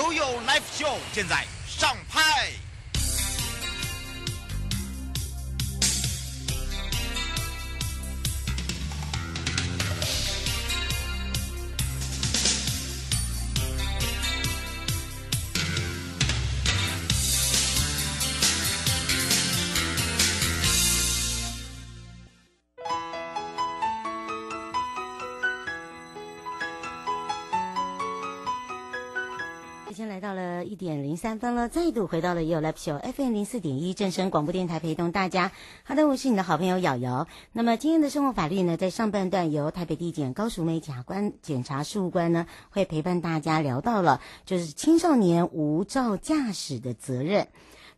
悠悠 live show 现在上拍。三分了，再度回到了 You Live Show FM 零四点一正声广播电台，陪同大家。好的，我是你的好朋友瑶瑶。那么今天的生活法律呢，在上半段由台北地检高淑梅检察官检察事务官呢，会陪伴大家聊到了，就是青少年无照驾驶的责任。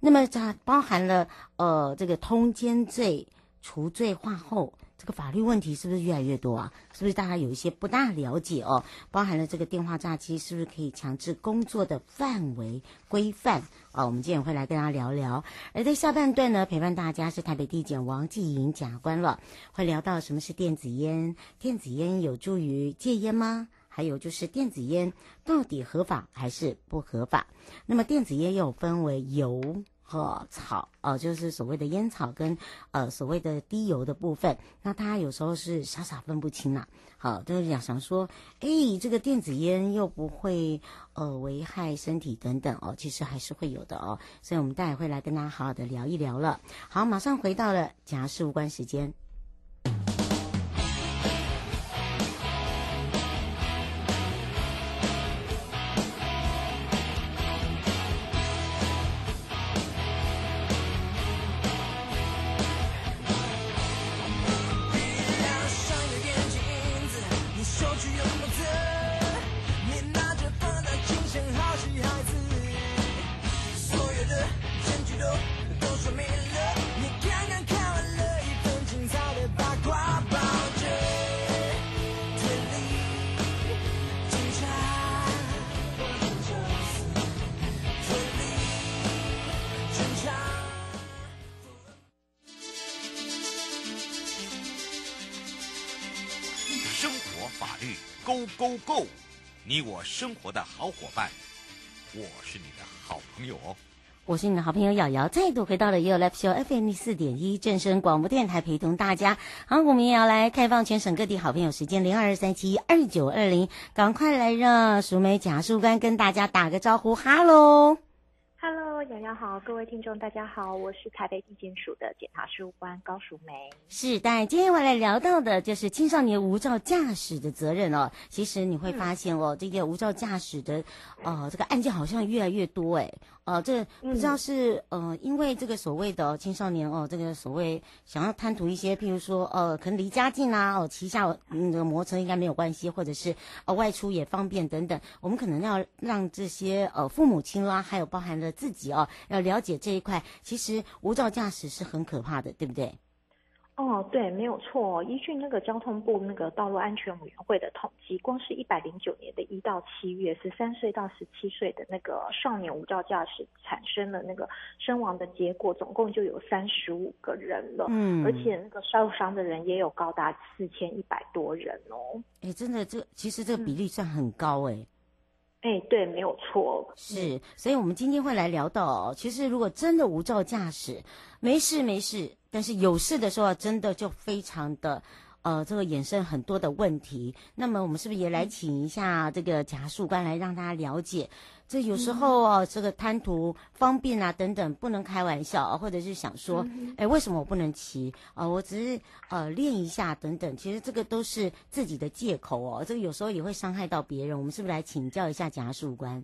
那么它包含了呃这个通奸罪除罪化后。这个法律问题是不是越来越多啊？是不是大家有一些不大了解哦？包含了这个电话诈欺，是不是可以强制工作的范围规范啊、哦？我们今天也会来跟大家聊聊。而在下半段呢，陪伴大家是台北地检王继莹检察官了，会聊到什么是电子烟，电子烟有助于戒烟吗？还有就是电子烟到底合法还是不合法？那么电子烟又分为油。和草哦、就是所谓的烟草跟呃所谓的低油的部分，那大家有时候是傻傻分不清啦。好，就是想想说，哎，这个电子烟又不会呃危害身体等等哦，其实还是会有的哦。所以我们待会会来跟大家好好的聊一聊了。好，马上回到了检察事无关时间。Go Go，你我生活的好伙伴，我是你的好朋友哦。我是你的好朋友瑶瑶，再度回到了 You Live Show FM 四点一正声广播电台，陪同大家。好，我们也要来开放全省各地好朋友时间零二三七二九二零，赶快来让淑梅检察官跟大家打个招呼，哈喽。瑶瑶好，各位听众大家好，我是台北地检署的检察事务官高淑梅。是，但今天我来聊到的就是青少年无照驾驶的责任哦。其实你会发现哦，嗯、这个无照驾驶的，呃，这个案件好像越来越多诶。呃，这个、不知道是呃，因为这个所谓的青少年哦，这个所谓想要贪图一些，譬如说呃，可能离家近啊，哦，骑下嗯这个摩托车应该没有关系，或者是呃外出也方便等等，我们可能要让这些呃父母亲啦，还有包含了自己哦，要了解这一块，其实无照驾驶是很可怕的，对不对？哦，对，没有错。依据那个交通部那个道路安全委员会的统计，光是一百零九年的一到七月，十三岁到十七岁的那个少年无照驾驶产生了那个身亡的结果，总共就有三十五个人了。嗯，而且那个受伤的人也有高达四千一百多人哦。哎，真的，这其实这个比例算很高哎。哎，对，没有错。是，所以我们今天会来聊到，其实如果真的无照驾驶，没事没事。但是有事的时候，真的就非常的，呃这个衍生很多的问题。那么我们是不是也来请一下这个贾树官来让大家了解？这有时候哦，这个贪图方便啊等等，不能开玩笑啊，或者是想说，哎，为什么我不能骑啊？我只是呃练一下等等，其实这个都是自己的借口哦。这个有时候也会伤害到别人。我们是不是来请教一下贾树官？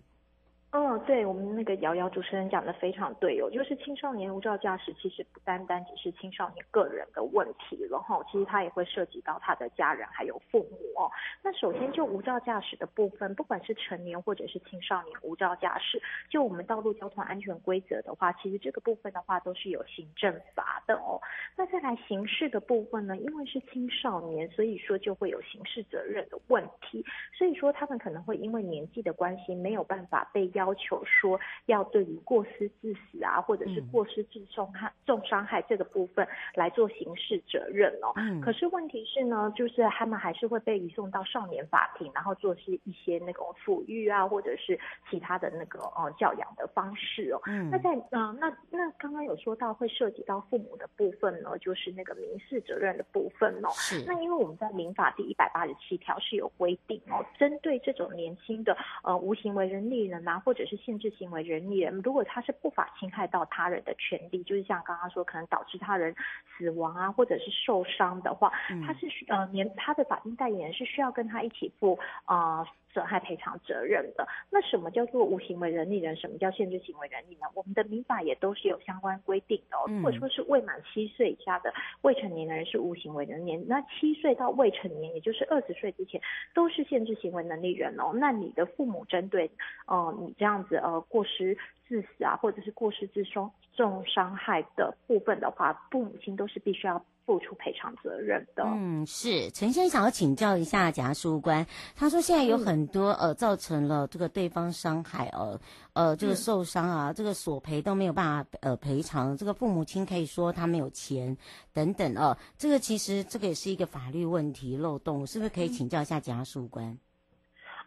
嗯，对我们那个瑶瑶主持人讲的非常对哦，就是青少年无照驾驶其实不单单只是青少年个人的问题了哈，其实他也会涉及到他的家人还有父母哦。那首先就无照驾驶的部分，不管是成年或者是青少年无照驾驶，就我们道路交通安全规则的话，其实这个部分的话都是有行政罚的哦。那再来刑事的部分呢，因为是青少年，所以说就会有刑事责任的问题，所以说他们可能会因为年纪的关系没有办法被。要求说要对于过失致死啊，或者是过失致重害、重伤害这个部分来做刑事责任哦。嗯。可是问题是呢，就是他们还是会被移送到少年法庭，然后做是一些那种抚育啊，或者是其他的那个呃教养的方式哦。嗯。那在嗯、呃、那那刚刚有说到会涉及到父母的部分呢，就是那个民事责任的部分哦。是。那因为我们在民法第一百八十七条是有规定哦，针对这种年轻的呃无行为人力人啊。或者是限制行为人力人，如果他是不法侵害到他人的权利，就是像刚刚说可能导致他人死亡啊，或者是受伤的话，嗯、他是呃年他的法定代理人是需要跟他一起付啊损害赔偿责任的。那什么叫做无行为能力人？什么叫限制行为人力呢？我们的民法也都是有相关规定的、哦。如果说是未满七岁以下的未成年人是无行为能力人，那七岁到未成年，也就是二十岁之前，都是限制行为能力人哦。那你的父母针对呃你。这样子呃，过失致死啊，或者是过失致伤重伤害的部分的话，父母亲都是必须要付出赔偿责任的。嗯，是陈先生想要请教一下检察事务官，他说现在有很多、嗯、呃造成了这个对方伤害呃呃这个受伤啊，嗯、这个索赔都没有办法呃赔偿，这个父母亲可以说他没有钱等等哦、呃，这个其实这个也是一个法律问题漏洞，是不是可以请教一下检察事务官？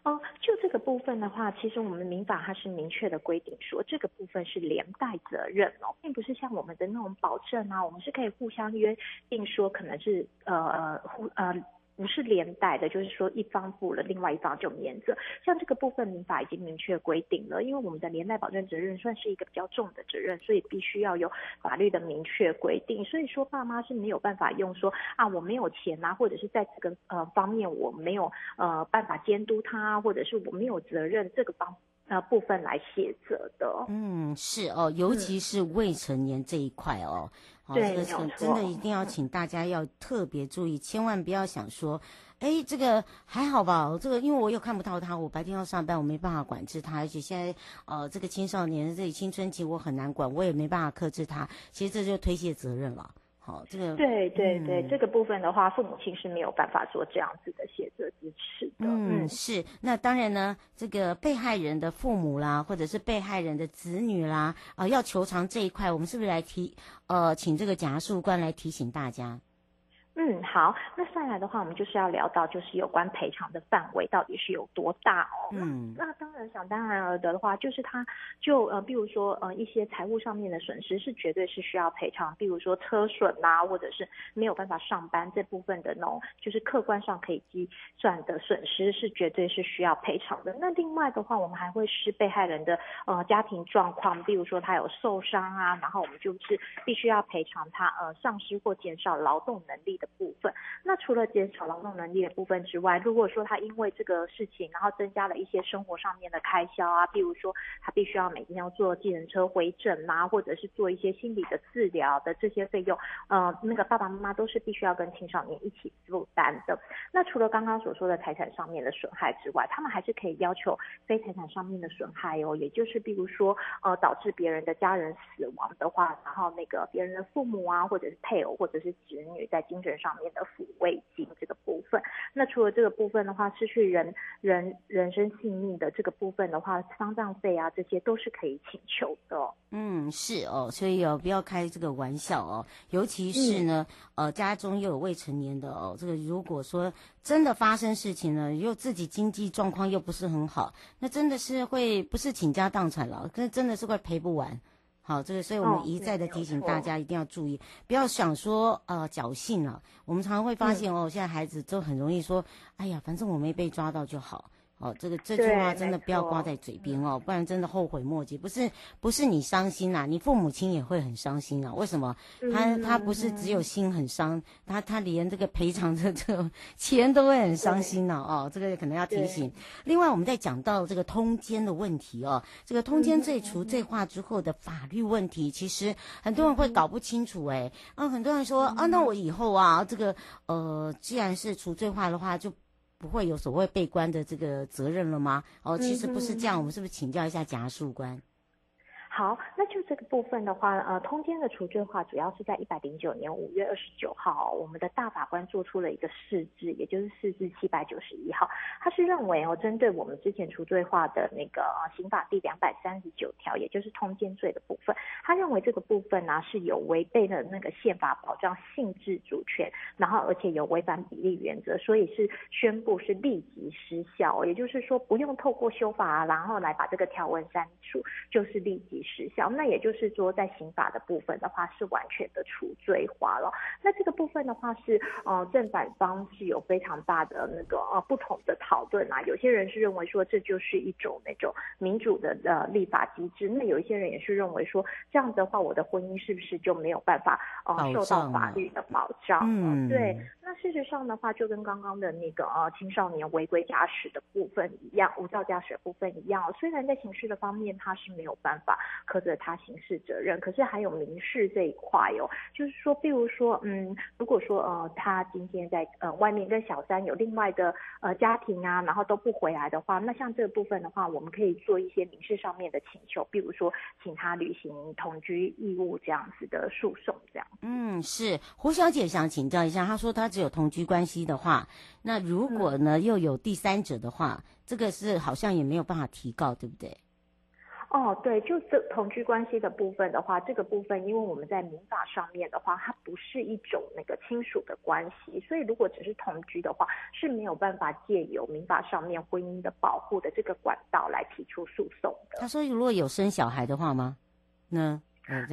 哦，就这个部分的话，其实我们民法它是明确的规定说，这个部分是连带责任哦，并不是像我们的那种保证啊，我们是可以互相约定说，可能是呃呃互呃。不是连带的，就是说一方负了，另外一方就免责。像这个部分，民法已经明确规定了，因为我们的连带保证责任算是一个比较重的责任，所以必须要有法律的明确规定。所以说，爸妈是没有办法用说啊，我没有钱啊，或者是在这个呃方面我没有呃办法监督他，或者是我没有责任这个方呃部分来写责的。嗯，是哦，尤其是未成年这一块哦。嗯哦，这个是真的一定要请大家要特别注意，千万不要想说，哎，这个还好吧？这个因为我又看不到他，我白天要上班，我没办法管制他，而且现在呃，这个青少年这里青春期我很难管，我也没办法克制他，其实这就推卸责任了。好，这个对对对，嗯、这个部分的话，父母亲是没有办法做这样子的协助支持的。嗯，是。那当然呢，这个被害人的父母啦，或者是被害人的子女啦，啊、呃，要求偿这一块，我们是不是来提呃，请这个检察事务官来提醒大家？嗯，好，那再来的话，我们就是要聊到就是有关赔偿的范围到底是有多大哦。嗯，那当然想当然而得的话，就是他就呃，比如说呃一些财务上面的损失是绝对是需要赔偿，比如说车损啊，或者是没有办法上班这部分的那种，就是客观上可以计算的损失是绝对是需要赔偿的。那另外的话，我们还会是被害人的呃家庭状况，比如说他有受伤啊，然后我们就是必须要赔偿他呃丧失或减少劳动能力的部分，那除了减少劳动能力的部分之外，如果说他因为这个事情，然后增加了一些生活上面的开销啊，比如说他必须要每天要坐计程车回诊啊，或者是做一些心理的治疗的这些费用，呃，那个爸爸妈妈都是必须要跟青少年一起负担的。那除了刚刚所说的财产上面的损害之外，他们还是可以要求非财产上面的损害哦，也就是比如说呃导致别人的家人死亡的话，然后那个别人的父母啊，或者是配偶或者是子女在精神上面的抚慰金这个部分，那除了这个部分的话，失去人人人身性命的这个部分的话，丧葬费啊，这些都是可以请求的。嗯，是哦，所以哦，不要开这个玩笑哦，尤其是呢，嗯、呃，家中又有未成年的哦，这个如果说真的发生事情呢，又自己经济状况又不是很好，那真的是会不是倾家荡产了，可是真的是会赔不完。好，这个，所以我们一再的提醒大家一定要注意，不要想说呃侥幸了。我们常常会发现哦，现在孩子都很容易说，哎呀，反正我没被抓到就好。哦，这个这句话真的不要挂在嘴边哦，不然真的后悔莫及。不是不是你伤心呐，你父母亲也会很伤心啊。为什么？他他不是只有心很伤，他他连这个赔偿的这个钱都会很伤心呢。哦，这个可能要提醒。另外，我们在讲到这个通奸的问题哦，这个通奸罪除罪化之后的法律问题，其实很多人会搞不清楚哎。啊，很多人说啊，那我以后啊，这个呃，既然是除罪化的话，就。不会有所谓被关的这个责任了吗？哦，其实不是这样，我们是不是请教一下贾树官？好，那就这个部分的话，呃，通奸的除罪化主要是在一百零九年五月二十九号，我们的大法官做出了一个释字，也就是释字七百九十一号，他是认为哦，针对我们之前除罪化的那个刑法第两百三十九条，也就是通奸罪的部分，他认为这个部分呢、是有违背了那个宪法保障性质主权，然后而且有违反比例原则，所以是宣布是立即失效，也就是说不用透过修法，然后来把这个条文删除，就是立即。时效，那也就是说，在刑法的部分的话，是完全的除罪化了。那这个部分的话是，呃，正反方是有非常大的那个呃不同的讨论啊。有些人是认为说，这就是一种那种民主的呃立法机制。那有一些人也是认为说，这样子的话，我的婚姻是不是就没有办法呃受到法律的保障？嗯，对。那事实上的话，就跟刚刚的那个呃青少年违规驾驶的部分一样，无照驾驶的部分一样。虽然在刑事的方面，他是没有办法。苛责他刑事责任，可是还有民事这一块哦，就是说，比如说，嗯，如果说呃，他今天在呃外面跟小三有另外的呃家庭啊，然后都不回来的话，那像这个部分的话，我们可以做一些民事上面的请求，比如说请他履行同居义务这样子的诉讼，这样。嗯，是胡小姐想请教一下，她说她只有同居关系的话，那如果呢、嗯、又有第三者的话，这个是好像也没有办法提告，对不对？哦，对，就这同居关系的部分的话，这个部分因为我们在民法上面的话，它不是一种那个亲属的关系，所以如果只是同居的话，是没有办法借由民法上面婚姻的保护的这个管道来提出诉讼的。他说，如果有生小孩的话吗？那。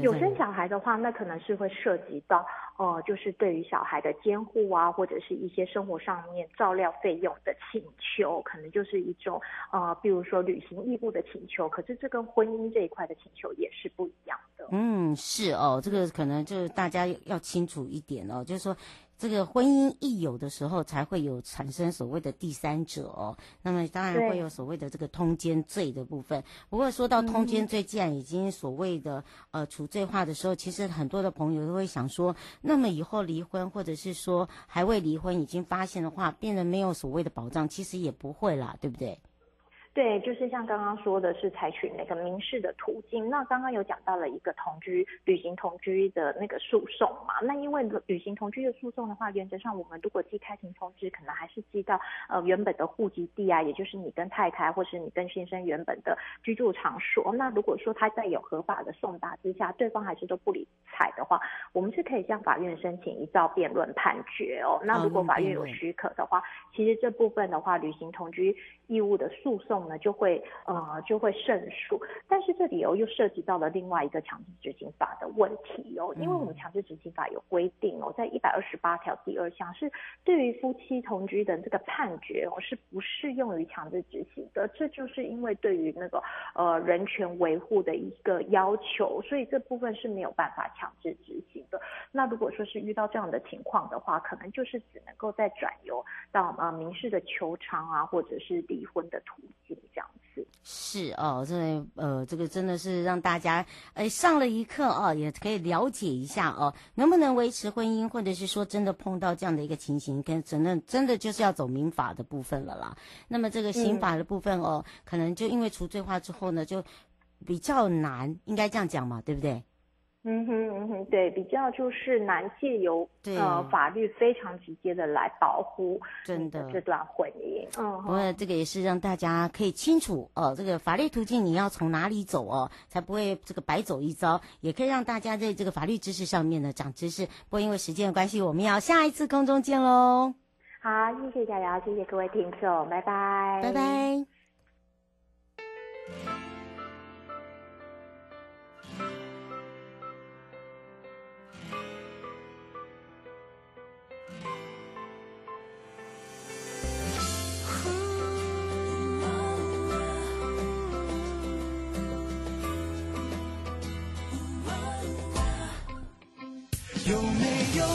有生小孩的话，那可能是会涉及到，呃，就是对于小孩的监护啊，或者是一些生活上面照料费用的请求，可能就是一种，呃，比如说履行义务的请求。可是这跟婚姻这一块的请求也是不一样的。嗯，是哦，这个可能就是大家要清楚一点哦，就是说。这个婚姻一有的时候，才会有产生所谓的第三者哦。那么当然会有所谓的这个通奸罪的部分。不过说到通奸罪，既然已经所谓的呃除罪化的时候，其实很多的朋友都会想说，那么以后离婚或者是说还未离婚已经发现的话，变得没有所谓的保障，其实也不会啦，对不对？对，就是像刚刚说的是采取那个民事的途径。那刚刚有讲到了一个同居、履行同居的那个诉讼嘛。那因为履行同居的诉讼的话，原则上我们如果寄开庭通知，可能还是寄到呃原本的户籍地啊，也就是你跟太太或是你跟先生原本的居住场所。那如果说他在有合法的送达之下，对方还是都不理睬的话，我们是可以向法院申请一照辩论判决哦。那如果法院有许可的话，其实这部分的话，履行同居义务的诉讼。呢就会呃就会胜诉，但是这里哦又涉及到了另外一个强制执行法的问题哦，因为我们强制执行法有规定哦，在一百二十八条第二项是对于夫妻同居的这个判决哦是不适用于强制执行的，这就是因为对于那个呃人权维护的一个要求，所以这部分是没有办法强制执行的。那如果说是遇到这样的情况的话，可能就是只能够再转由到呃民事的求偿啊，或者是离婚的途径。这样子是哦，这呃，这个真的是让大家哎上了一课哦，也可以了解一下哦，能不能维持婚姻，或者是说真的碰到这样的一个情形，跟真的真的就是要走民法的部分了啦。那么这个刑法的部分哦，嗯、可能就因为除罪化之后呢，就比较难，应该这样讲嘛，对不对？嗯哼嗯哼，对，比较就是难借由呃法律非常直接的来保护真的这段婚姻。嗯，不过这个也是让大家可以清楚哦，这个法律途径你要从哪里走哦，才不会这个白走一遭，也可以让大家在这个法律知识上面呢长知识。不过因为时间的关系，我们要下一次空中见喽。好，谢谢佳瑶，谢谢各位听众，拜拜，拜拜。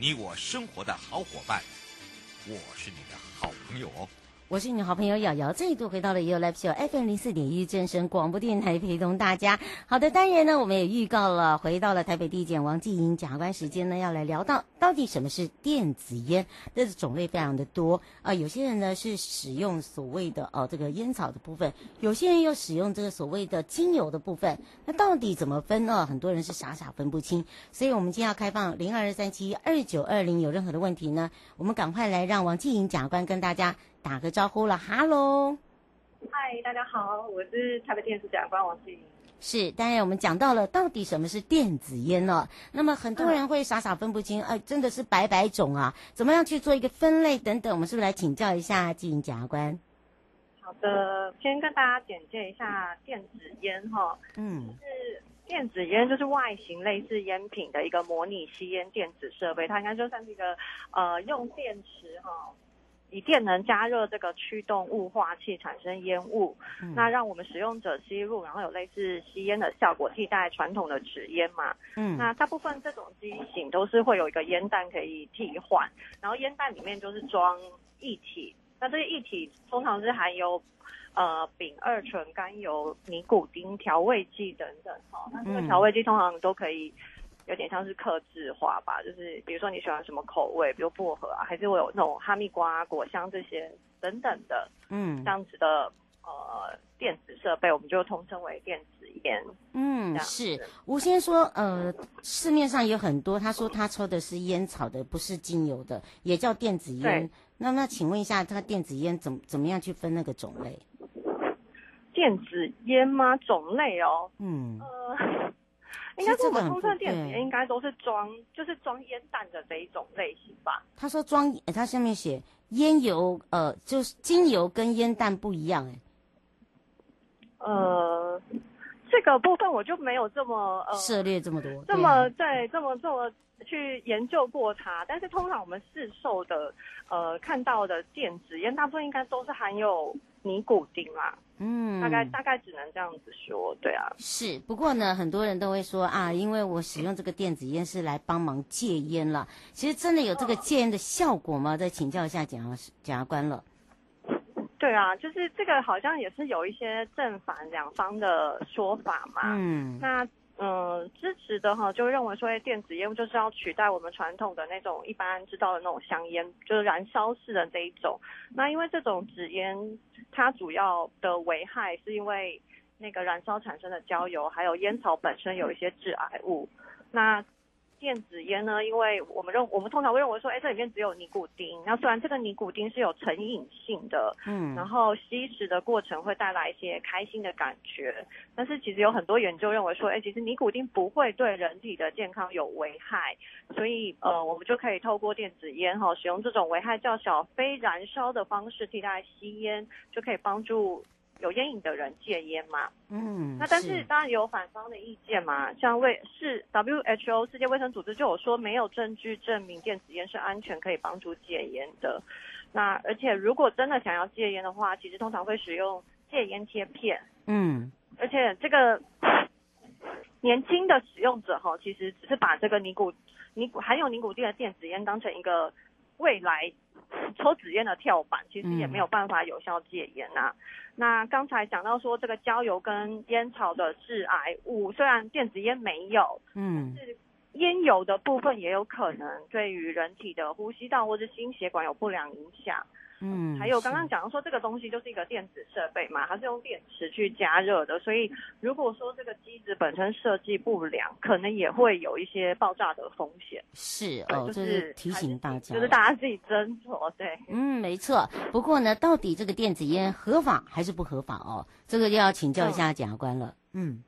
你我生活的好伙伴，我是你的好朋友哦。我是你的好朋友瑶瑶，再度回到了 You Live Show FM 零四点一正声广播电台，陪同大家。好的，当然呢，我们也预告了，回到了台北地检王继迎检察官时间呢，要来聊到到底什么是电子烟，这是种类非常的多啊、有些人呢是使用所谓的哦这个烟草的部分，有些人又使用这个所谓的精油的部分，那到底怎么分呢？很多人是傻傻分不清。所以我们今天要开放零二二三七二九二零，有任何的问题呢，我们赶快来让王继迎检察官跟大家。打个招呼了，哈喽，嗨，大家好，我是台北电视检察官王继迎。是，当然我们讲到了到底什么是电子烟呢？那么很多人会傻傻分不清，哎、真的是百百种啊，怎么样去做一个分类等等？我们是不是来请教一下继迎检察官？好的，先跟大家简介一下电子烟哈，嗯，就是电子烟就是外形类似烟品的一个模拟吸烟电子设备，它应该就算是一个呃用电池哈。以电能加热这个驱动雾化器产生烟雾，嗯、那让我们使用者吸入，然后有类似吸烟的效果，替代传统的纸烟嘛。嗯，那大部分这种机型都是会有一个烟弹可以替换，然后烟弹里面就是装液体，那这些液体通常是含有呃丙二醇、甘油、尼古丁、调味剂等等。哈，那这个调味剂通常都可以。有点像是克制化吧，就是比如说你喜欢什么口味，比如薄荷啊，还是会有那种哈密瓜、果香这些等等的，嗯，这样子的呃电子设备，我们就通称为电子烟。嗯，是吴先说，呃，市面上有很多，他说他抽的是烟草的，不是精油的，也叫电子烟。那那请问一下，他电子烟怎么怎么样去分那个种类？电子烟吗？种类哦，嗯，呃。应该是我们通称电子烟，应该都是装，就是装烟弹的这一种类型吧。他说装，他下面写烟油，呃，就是精油跟烟弹不一样，哎。呃，这个部分我就没有这么呃涉猎这么多，这么对，这么这么去研究过它。但是通常我们市售的呃看到的电子烟，大部分应该都是含有尼古丁啦。嗯，大概大概只能这样子说，对啊。是，不过呢，很多人都会说啊，因为我使用这个电子烟是来帮忙戒烟了。其实真的有这个戒烟的效果吗？再请教一下检察检察官了。对啊，就是这个好像也是有一些正反两方的说法嘛。嗯，那。嗯，支持的哈，就认为说，电子烟就是要取代我们传统的那种一般知道的那种香烟，就是燃烧式的这一种。那因为这种纸烟，它主要的危害是因为那个燃烧产生的焦油，还有烟草本身有一些致癌物。那电子烟呢？因为我们认，我们通常会认为说，哎，这里面只有尼古丁。那虽然这个尼古丁是有成瘾性的，嗯，然后吸食的过程会带来一些开心的感觉，但是其实有很多研究认为说，哎，其实尼古丁不会对人体的健康有危害。所以，呃，我们就可以透过电子烟哈，使用这种危害较小、非燃烧的方式替代吸烟，就可以帮助。有烟瘾的人戒烟嘛？嗯，那但是当然有反方的意见嘛，像卫是 WHO 世界卫生组织就有说没有证据证明电子烟是安全可以帮助戒烟的。那而且如果真的想要戒烟的话，其实通常会使用戒烟贴片。嗯，而且这个年轻的使用者哈，其实只是把这个尼古尼古含有尼古丁的电子烟当成一个未来。抽纸烟的跳板，其实也没有办法有效戒烟呐、啊。嗯、那刚才讲到说，这个焦油跟烟草的致癌物，虽然电子烟没有，嗯，是烟油的部分也有可能对于人体的呼吸道或者心血管有不良影响。嗯，还有刚刚讲到说这个东西就是一个电子设备嘛，它是用电池去加热的，所以如果说这个机子本身设计不良，可能也会有一些爆炸的风险。是哦，就是、是提醒大家，就是大家自己斟酌。对，嗯，没错。不过呢，到底这个电子烟合法还是不合法哦？这个就要请教一下检察官了。嗯，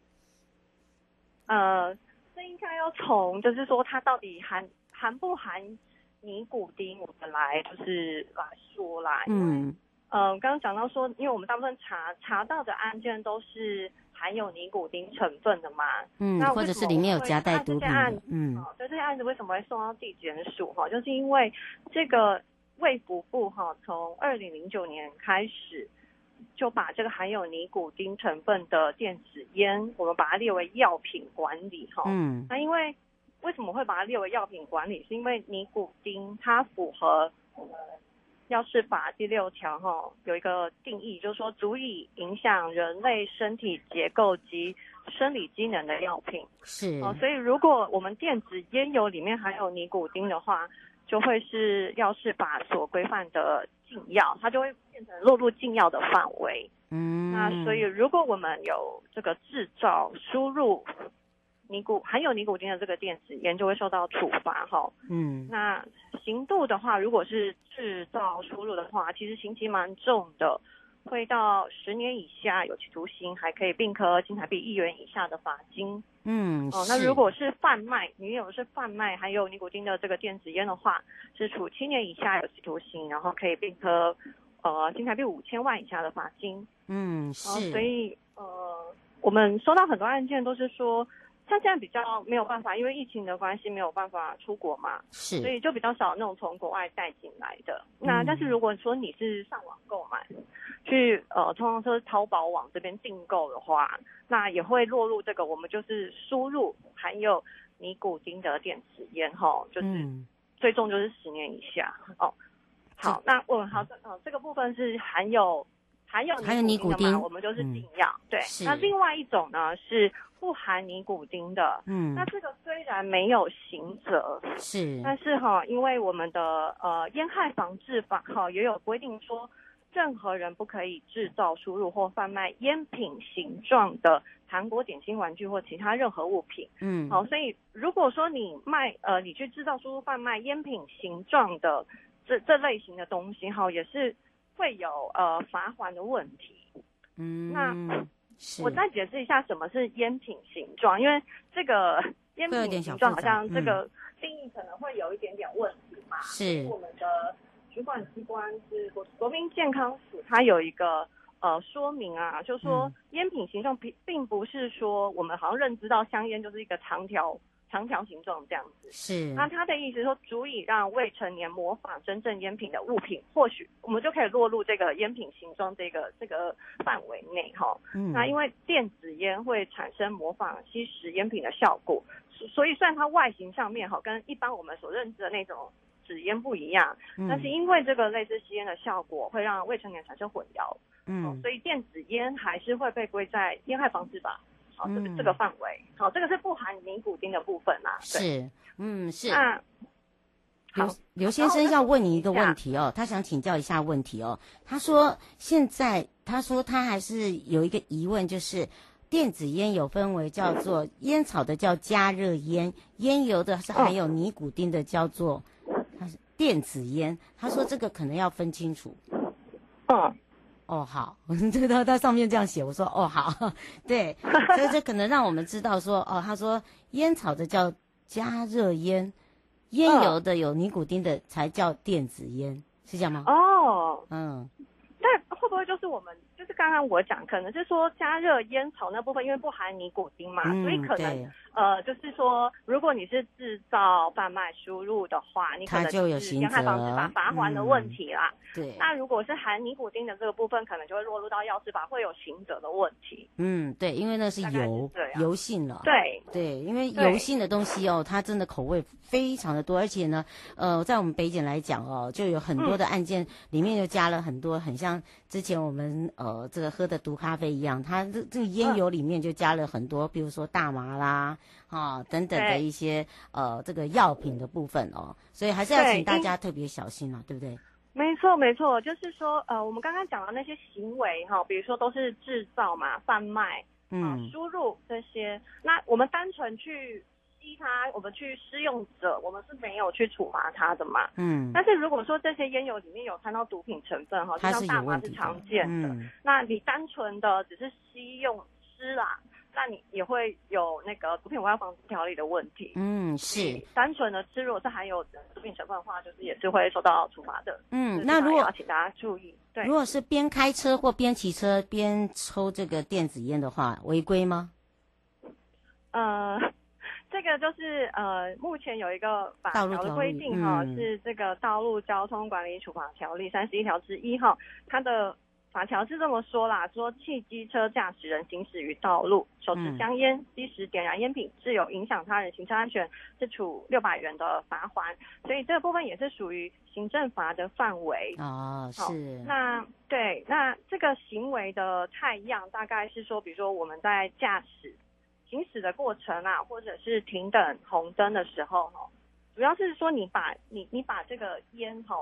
呃，这应该要从就是说它到底含含不含？尼古丁，我们来就是来说啦，嗯，呃，刚刚讲到说，因为我们大部分查查到的案件都是含有尼古丁成分的嘛，嗯，那或者是里面有夹带毒品的，嗯，所以这些案子为什么会送到地检署哈？就是因为这个卫福部哈，从二零零九年开始就把这个含有尼古丁成分的电子烟，我们把它列为药品管理哈，嗯，那因为。为什么会把它列为药品管理？是因为尼古丁它符合我们药事法第六条哈，有一个定义，就是说足以影响人类身体结构及生理机能的药品。是哦，所以如果我们电子烟油里面含有尼古丁的话，就会是药事法所规范的禁药，它就会变成落入禁药的范围。嗯，那所以如果我们有这个制造、输入。尼古含有尼古丁的这个电子烟就会受到处罚哈。嗯，那刑度的话，如果是制造输入的话，其实刑期蛮重的，会到十年以下有期徒刑，还可以并科新台币一元以下的罚金。嗯，哦，那如果是贩卖，你有是贩卖含有尼古丁的这个电子烟的话，是处七年以下有期徒刑，然后可以并科呃新台币五千万以下的罚金。嗯，是。所以呃，我们收到很多案件都是说。他现在比较没有办法，因为疫情的关系没有办法出国嘛，是，所以就比较少那种从国外带进来的。那但是如果说你是上网购买，去呃通常说淘宝网这边订购的话，那也会落入这个我们就是输入含有尼古丁的电子烟哈，就是最重就是十年以下哦。好，那我好这呃这个部分是含有含有含有尼古丁，我们就是禁药。对，那另外一种呢是。不含尼古丁的，嗯，那这个虽然没有刑责，是，但是哈，因为我们的呃烟害防治法哈也有规定说，任何人不可以制造、输入或贩卖烟品形状的糖果、点心、玩具或其他任何物品，嗯，好，所以如果说你卖呃你去制造、输入、贩卖烟品形状的这这类型的东西哈，也是会有呃罚款的问题，嗯，那。我再解释一下什么是烟品形状，因为这个 烟品形状好像这个定义可能会有一点点问题嘛。是，我们的主管机关是国国民健康署，它有一个呃说明啊，就是说烟品形状并并不是说我们好像认知到香烟就是一个长条。长条形状这样子是，那他的意思说，足以让未成年模仿真正烟品的物品，或许我们就可以落入这个烟品形状这个这个范围内哈。嗯，那因为电子烟会产生模仿吸食烟品的效果，所以虽然它外形上面哈跟一般我们所认知的那种纸烟不一样，嗯，但是因为这个类似吸烟的效果，会让未成年产生混淆，嗯，所以电子烟还是会被归在烟害防治法。好，这个这个范围，好，这个是不含尼古丁的部分啦。是，嗯，是。那刘刘先生要问你一个问题哦，他想请教一下问题哦。他说现在他说他还是有一个疑问，就是电子烟有分为叫做烟草的叫加热烟，烟油的是含有尼古丁的叫做它是电子烟。他说这个可能要分清楚。嗯。哦，好，这个他他上面这样写，我说哦好，对，所以这可能让我们知道说，哦，他说烟草的叫加热烟，烟油的有尼古丁的才叫电子烟，是这样吗？哦，嗯，那会不会就是我们？就是刚刚我讲，可能是说加热烟草那部分，因为不含尼古丁嘛，嗯、所以可能呃，就是说，如果你是制造、贩卖、输入的话，你可能就有烟害防治法罚还的问题啦。嗯、对。那如果是含尼古丁的这个部分，可能就会落入到药事法，会有刑责的问题。嗯，对，因为那是油是油性了。对对，因为油性的东西哦，它真的口味非常的多，而且呢，呃，在我们北检来讲哦，就有很多的案件里面就加了很多，很像之前我们呃。呃，这个喝的毒咖啡一样，它这这个烟油里面就加了很多，比如说大麻啦，啊等等的一些呃这个药品的部分哦，所以还是要请大家特别小心啊，对，对不对？没错，没错，就是说呃，我们刚刚讲的那些行为哈，比如说都是制造嘛、贩卖、嗯、输入这些，那我们单纯去。依他，我们去施用者，我们是没有去处罚他的嘛。嗯。但是如果说这些烟油里面有掺到毒品成分哈，就像大麻是常见的，的嗯、那你单纯的只是吸用吃啦，那你也会有那个毒品危害防治条例的问题。嗯，是。单纯的吃，如果是含有毒品成分的话，就是也是会受到处罚的。嗯，那如果要请大家注意，对，如果是边开车或边骑车边抽这个电子烟的话，违规吗？呃。这个就是呃，目前有一个法条的规定哈，嗯、是这个《道路交通管理处罚条例》三十一条之一哈，它的法条是这么说啦，说汽机车驾驶人行驶于道路，手持香烟、吸食点燃烟品，致有影响他人行车安全，是处六百元的罚锾。所以这个部分也是属于行政罚的范围。哦，是。那对，那这个行为的态样，大概是说，比如说我们在驾驶行驶的过程啊，或者是停等红灯的时候，哈，主要是说你把你你把这个烟哈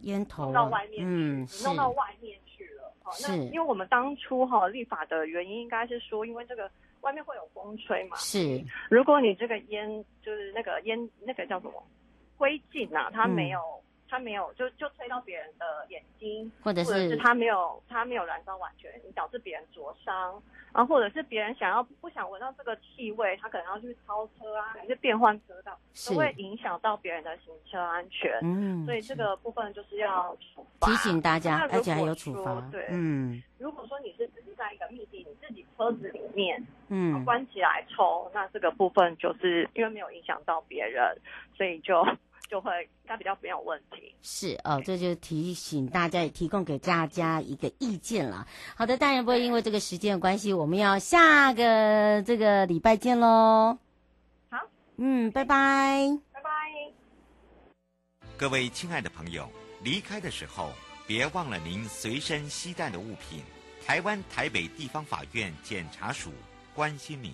烟头弄到外面去，嗯，弄到外面去了。好，那因为我们当初哈立法的原因，应该是说，因为这个外面会有风吹嘛。是，如果你这个烟就是那个烟那个叫什么灰烬啊，它没有。嗯他没有，就就吹到别人的眼睛，或者是，他没有，他没有燃烧完全，你导致别人灼伤，然后或者是别人想要不想闻到这个气味，他可能要去超车啊，还是变换车道，都会影响到别人的行车安全。嗯，所以这个部分就是要提醒大家，而且还有处罚。对，嗯，如果说你是只是在一个密闭，你自己车子里面，嗯，关起来抽，那这个部分就是因为没有影响到别人，所以就。就会它比较没有问题，是哦，这就提醒大家，也提供给大家一个意见了。好的，当然不会因为这个时间的关系，我们要下个这个礼拜见喽。好，嗯，拜拜，拜拜。各位亲爱的朋友，离开的时候别忘了您随身携带的物品。台湾台北地方法院检察署关心您。